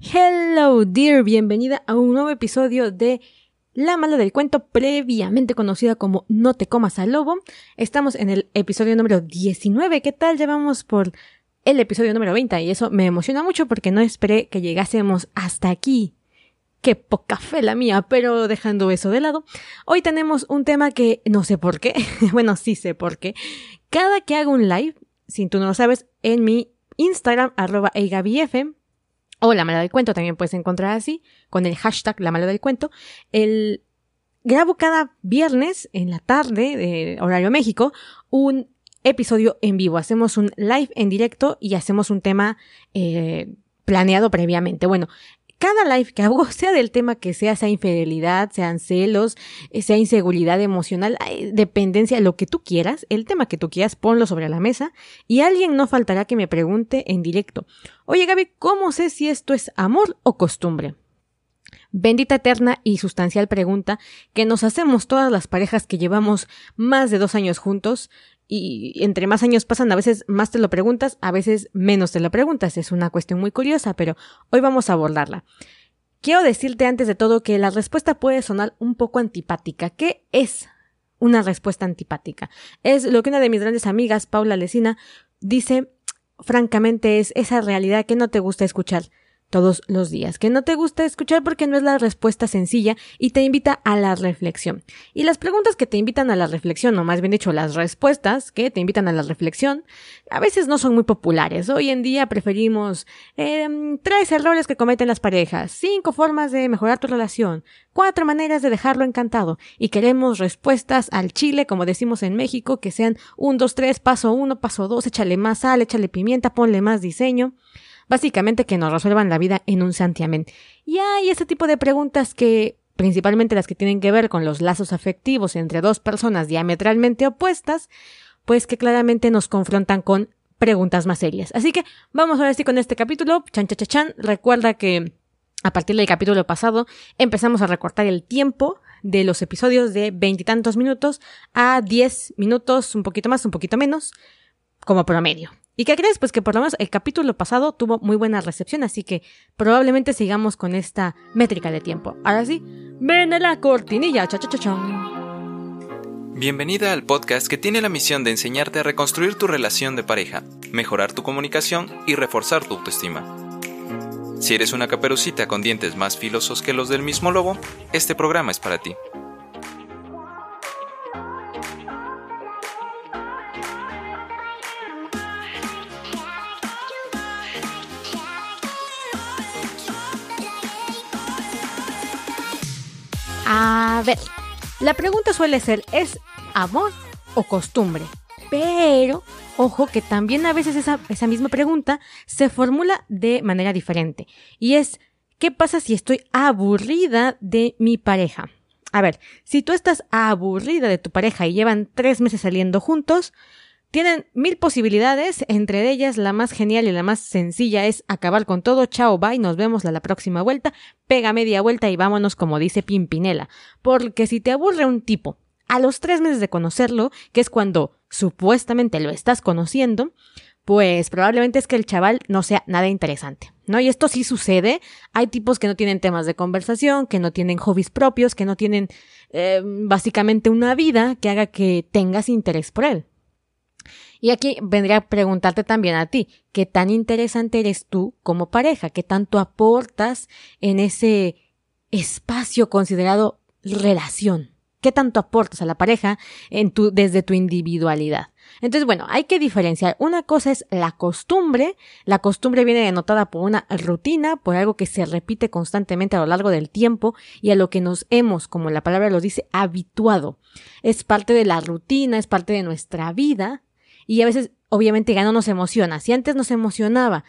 Hello, dear, bienvenida a un nuevo episodio de La Mala del Cuento, previamente conocida como No te comas al lobo. Estamos en el episodio número 19. ¿Qué tal? Llevamos por el episodio número 20 y eso me emociona mucho porque no esperé que llegásemos hasta aquí. Qué poca fe la mía, pero dejando eso de lado, hoy tenemos un tema que no sé por qué, bueno, sí sé por qué. Cada que hago un live, si tú no lo sabes, en mi Instagram, arroba o La Mala del Cuento, también puedes encontrar así, con el hashtag La Mala del Cuento. El, grabo cada viernes en la tarde, de horario México, un episodio en vivo. Hacemos un live en directo y hacemos un tema eh, planeado previamente. Bueno, cada live que hago, sea del tema que sea, sea infidelidad, sean celos, eh, sea inseguridad emocional, dependencia, lo que tú quieras, el tema que tú quieras, ponlo sobre la mesa y alguien no faltará que me pregunte en directo, oye Gaby, ¿cómo sé si esto es amor o costumbre? Bendita eterna y sustancial pregunta que nos hacemos todas las parejas que llevamos más de dos años juntos y entre más años pasan, a veces más te lo preguntas, a veces menos te lo preguntas. Es una cuestión muy curiosa, pero hoy vamos a abordarla. Quiero decirte antes de todo que la respuesta puede sonar un poco antipática. ¿Qué es una respuesta antipática? Es lo que una de mis grandes amigas, Paula Lesina, dice francamente es esa realidad que no te gusta escuchar todos los días, que no te gusta escuchar porque no es la respuesta sencilla y te invita a la reflexión. Y las preguntas que te invitan a la reflexión, o más bien dicho, las respuestas que te invitan a la reflexión, a veces no son muy populares. Hoy en día preferimos eh, tres errores que cometen las parejas, cinco formas de mejorar tu relación, cuatro maneras de dejarlo encantado, y queremos respuestas al chile, como decimos en México, que sean un, dos, tres, paso uno, paso dos, échale más sal, échale pimienta, ponle más diseño. Básicamente que nos resuelvan la vida en un santiamén. Y hay ese tipo de preguntas que, principalmente las que tienen que ver con los lazos afectivos entre dos personas diametralmente opuestas, pues que claramente nos confrontan con preguntas más serias. Así que vamos ahora sí con este capítulo. Chan, chan, chan. Recuerda que a partir del capítulo pasado empezamos a recortar el tiempo de los episodios de veintitantos minutos a diez minutos, un poquito más, un poquito menos, como promedio. ¿Y qué crees? Pues que por lo menos el capítulo pasado tuvo muy buena recepción, así que probablemente sigamos con esta métrica de tiempo. Ahora sí, ven a la cortinilla, cha cha Bienvenida al podcast que tiene la misión de enseñarte a reconstruir tu relación de pareja, mejorar tu comunicación y reforzar tu autoestima. Si eres una caperucita con dientes más filosos que los del mismo lobo, este programa es para ti. A ver, la pregunta suele ser, ¿es amor o costumbre? Pero, ojo que también a veces esa, misma pregunta se formula de manera diferente. Y es, ¿qué pasa si estoy aburrida de mi pareja? A ver, si tú estás aburrida de tu pareja y llevan tres meses saliendo juntos, tienen mil posibilidades, entre ellas la más genial y la más sencilla es acabar con todo, chao, bye, nos vemos a la próxima vuelta, pega media vuelta y vámonos como dice Pimpinela. Porque si te aburre un tipo a los tres meses de conocerlo, que es cuando supuestamente lo estás conociendo, pues probablemente es que el chaval no sea nada interesante, ¿no? Y esto sí sucede. Hay tipos que no tienen temas de conversación, que no tienen hobbies propios, que no tienen eh, básicamente una vida que haga que tengas interés por él. Y aquí vendría a preguntarte también a ti, ¿qué tan interesante eres tú como pareja? ¿Qué tanto aportas en ese espacio considerado relación? ¿Qué tanto aportas a la pareja en tu, desde tu individualidad? Entonces, bueno, hay que diferenciar. Una cosa es la costumbre. La costumbre viene denotada por una rutina, por algo que se repite constantemente a lo largo del tiempo y a lo que nos hemos, como la palabra lo dice, habituado. Es parte de la rutina, es parte de nuestra vida y a veces obviamente ya no nos emociona. Si antes nos emocionaba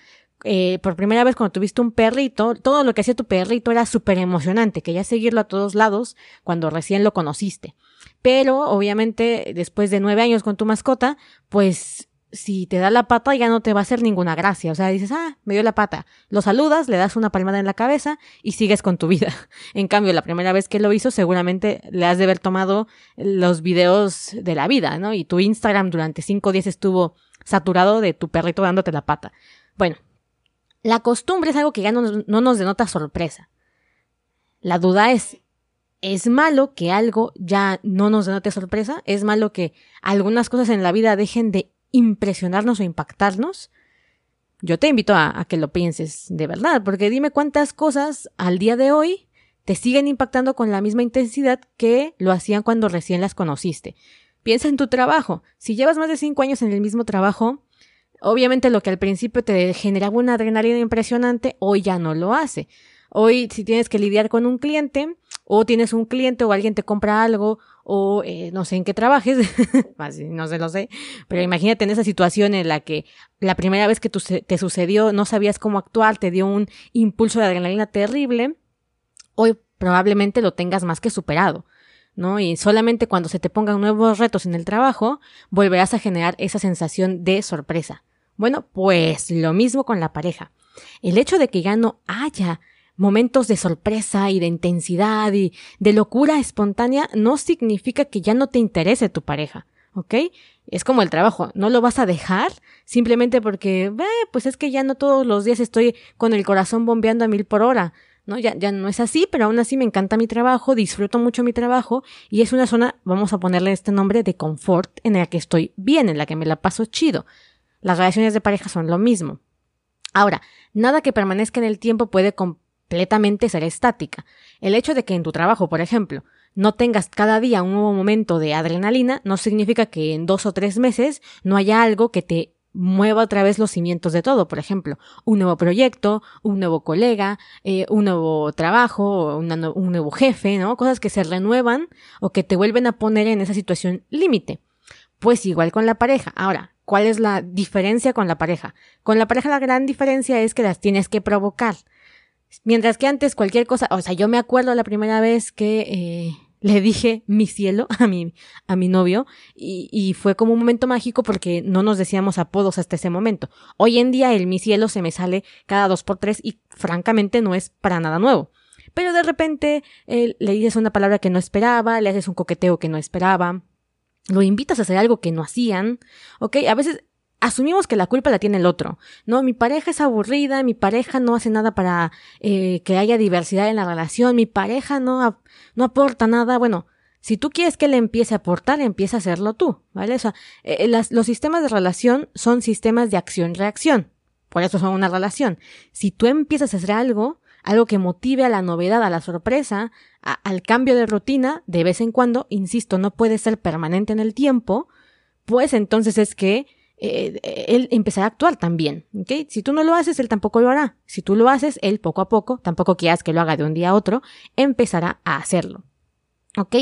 eh, por primera vez cuando tuviste un perrito, todo lo que hacía tu perrito era súper emocionante, querías seguirlo a todos lados cuando recién lo conociste. Pero obviamente después de nueve años con tu mascota, pues si te da la pata ya no te va a hacer ninguna gracia. O sea, dices, ah, me dio la pata. Lo saludas, le das una palmada en la cabeza y sigues con tu vida. En cambio, la primera vez que lo hizo, seguramente le has de haber tomado los videos de la vida, ¿no? Y tu Instagram durante cinco días estuvo saturado de tu perrito dándote la pata. Bueno, La costumbre es algo que ya no, no nos denota sorpresa. La duda es, ¿es malo que algo ya no nos denote sorpresa? ¿Es malo que algunas cosas en la vida dejen de impresionarnos o impactarnos? Yo te invito a, que lo pienses de verdad, porque dime cuántas cosas al día de hoy te siguen impactando con la misma intensidad que lo hacían cuando recién las conociste. Piensa en tu trabajo. Si llevas más de cinco años en el mismo trabajo, obviamente lo que al principio te generaba una adrenalina impresionante, hoy ya no lo hace. Hoy, si tienes que lidiar con un cliente, o tienes un cliente o alguien te compra algo, o eh, no sé en qué trabajes, no sé, lo sé, pero imagínate en esa situación en la que la primera vez que te sucedió no sabías cómo actuar, te dio un impulso de adrenalina terrible, hoy probablemente lo tengas más que superado. ¿no? Y solamente cuando se te pongan nuevos retos en el trabajo, volverás a generar esa sensación de sorpresa. Bueno, pues lo mismo con la pareja. El hecho de que ya no haya momentos de sorpresa y de intensidad y de locura espontánea no significa que ya no te interese tu pareja, ¿ok? Es como el trabajo, no lo vas a dejar simplemente porque, eh, pues es que ya no todos los días estoy con el corazón bombeando a mil por hora. ¿no? Ya, ya no es así, pero aún así me encanta mi trabajo, disfruto mucho mi trabajo y es una zona, vamos a ponerle este nombre de confort en la que estoy bien, en la que me la paso chido. Las relaciones de pareja son lo mismo. Ahora, nada que permanezca en el tiempo puede completamente ser estática. El hecho de que en tu trabajo, por ejemplo, no tengas cada día un nuevo momento de adrenalina no significa que en dos o tres meses no haya algo que te mueva otra vez los cimientos de todo. Por ejemplo, un nuevo proyecto, un nuevo colega, eh, un nuevo trabajo, un nuevo jefe, ¿no? Cosas que se renuevan o que te vuelven a poner en esa situación límite. Pues igual con la pareja. Ahora, ¿cuál es la diferencia con la pareja? Con la pareja la gran diferencia es que las tienes que provocar. Mientras que antes cualquier cosa, o sea, yo me acuerdo la primera vez que eh, le dije mi cielo a mi, a mi novio y, y, fue como un momento mágico porque no nos decíamos apodos hasta ese momento. Hoy en día el mi cielo se me sale cada dos por tres y francamente no es para nada nuevo. Pero de repente eh, le dices una palabra que no esperaba, le haces un coqueteo que no esperaba, lo invitas a hacer algo que no hacían, ¿ok? A veces asumimos que la culpa la tiene el otro. No, mi pareja es aburrida, mi pareja no hace nada para eh, que haya diversidad en la relación, mi pareja no, no aporta nada. Bueno, si tú quieres que él empiece a aportar, empieza a hacerlo tú, ¿vale? O sea, eh, las, los sistemas de relación son sistemas de acción-reacción. Por eso son una relación. Si tú empiezas a hacer algo, algo que motive a la novedad, a la sorpresa, al cambio de rutina, de vez en cuando, insisto, no puede ser permanente en el tiempo, pues entonces es que eh, él empezará a actuar también. ¿okay? Si tú no lo haces, él tampoco lo hará. Si tú lo haces, él poco a poco, tampoco quieras que lo haga de un día a otro, empezará a hacerlo. ¿Ok?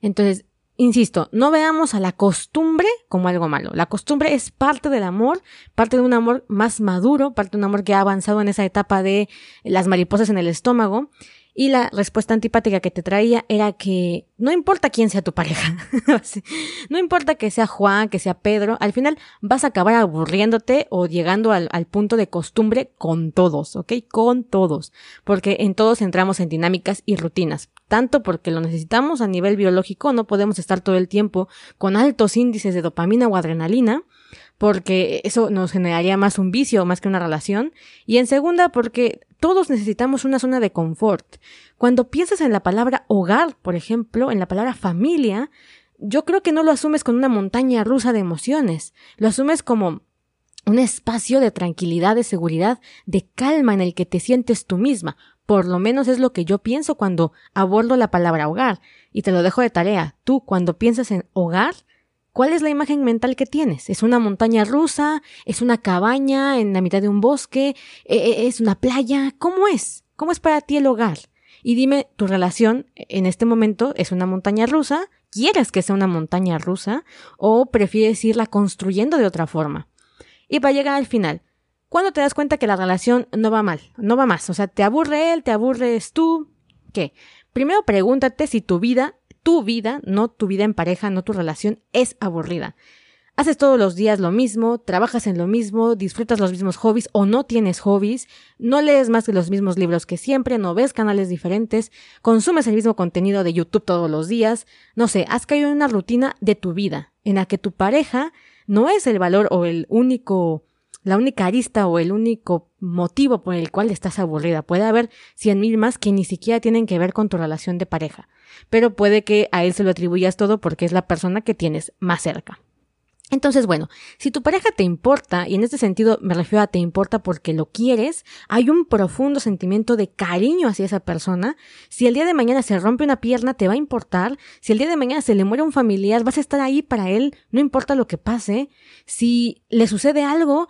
Entonces, insisto, no veamos a la costumbre como algo malo. La costumbre es parte del amor, parte de un amor más maduro, parte de un amor que ha avanzado en esa etapa de las mariposas en el estómago y la respuesta antipática que te traía era que no importa quién sea tu pareja, no importa que sea Juan, que sea Pedro, al final vas a acabar aburriéndote o llegando al, al, punto de costumbre con todos, ¿ok? Con todos, porque en todos entramos en dinámicas y rutinas, tanto porque lo necesitamos a nivel biológico, no podemos estar todo el tiempo con altos índices de dopamina o adrenalina, porque eso nos generaría más un vicio más que una relación, y en segunda porque todos necesitamos una zona de confort. Cuando piensas en la palabra hogar, por ejemplo, en la palabra familia, yo creo que no lo asumes con una montaña rusa de emociones, lo asumes como un espacio de tranquilidad, de seguridad, de calma en el que te sientes tú misma. Por lo menos es lo que yo pienso cuando abordo la palabra hogar. Y te lo dejo de tarea. Tú, cuando piensas en hogar, ¿Cuál es la imagen mental que tienes? ¿Es una montaña rusa? ¿Es una cabaña en la mitad de un bosque? ¿E, e, ¿Es una playa? ¿Cómo es? ¿Cómo es para ti el hogar? Y dime, ¿tu relación en este momento es una montaña rusa? ¿Quieres que sea una montaña rusa? ¿O prefieres irla construyendo de otra forma? Y para llegar al final, ¿cuándo te das cuenta que la relación no va mal? No va más. O sea, ¿te aburre él? ¿Te aburres tú? ¿Qué? Primero pregúntate si tu vida tu vida, no tu vida en pareja, no tu relación, es aburrida. Haces todos los días lo mismo, trabajas en lo mismo, disfrutas los mismos hobbies o no tienes hobbies, no lees más que los mismos libros que siempre, no ves canales diferentes, consumes el mismo contenido de YouTube todos los días, no sé, has caído en una rutina de tu vida, en la que tu pareja no es el valor o el único la única arista o el único motivo por el cual estás aburrida. Puede haber cien mil más que ni siquiera tienen que ver con tu relación de pareja. Pero puede que a él se lo atribuyas todo porque es la persona que tienes más cerca. Entonces, bueno, si tu pareja te importa, y en este sentido me refiero a te importa porque lo quieres, hay un profundo sentimiento de cariño hacia esa persona. Si el día de mañana se rompe una pierna, te va a importar. Si el día de mañana se le muere un familiar, vas a estar ahí para él, no importa lo que pase. Si le sucede algo,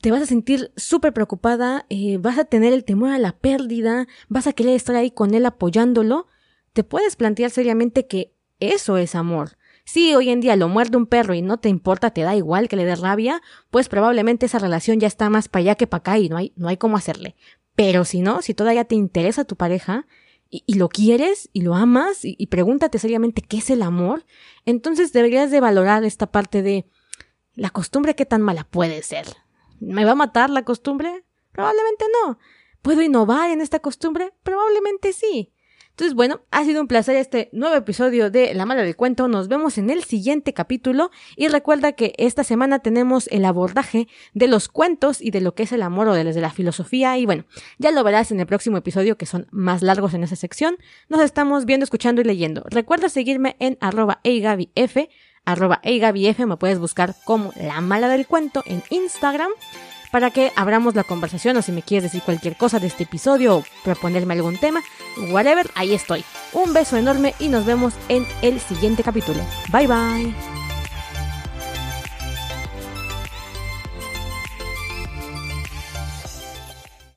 te vas a sentir súper preocupada, eh, vas a tener el temor a la pérdida, vas a querer estar ahí con él apoyándolo. Te puedes plantear seriamente que eso es amor. Si hoy en día lo muerde un perro y no te importa, te da igual que le dé rabia, pues probablemente esa relación ya está más para allá que para acá y no hay, no hay cómo hacerle. Pero si no, si todavía te interesa tu pareja y, lo quieres y lo amas y, y pregúntate seriamente qué es el amor, entonces deberías de valorar esta parte de la costumbre qué tan mala puede ser. ¿Me va a matar la costumbre? Probablemente no. ¿Puedo innovar en esta costumbre? Probablemente sí. Entonces, bueno, ha sido un placer este nuevo episodio de La Mala del Cuento. Nos vemos en el siguiente capítulo y recuerda que esta semana tenemos el abordaje de los cuentos y de lo que es el amor o de la filosofía y bueno, ya lo verás en el próximo episodio que son más largos en esa sección. Nos estamos viendo, escuchando y leyendo. Recuerda seguirme en arroba eigabif, arroba eigabif, me puedes buscar como La Mala del Cuento en Instagram para que abramos la conversación o si me quieres decir cualquier cosa de este episodio o proponerme algún tema, whatever, ahí estoy. Un beso enorme y nos vemos en el siguiente capítulo. Bye bye.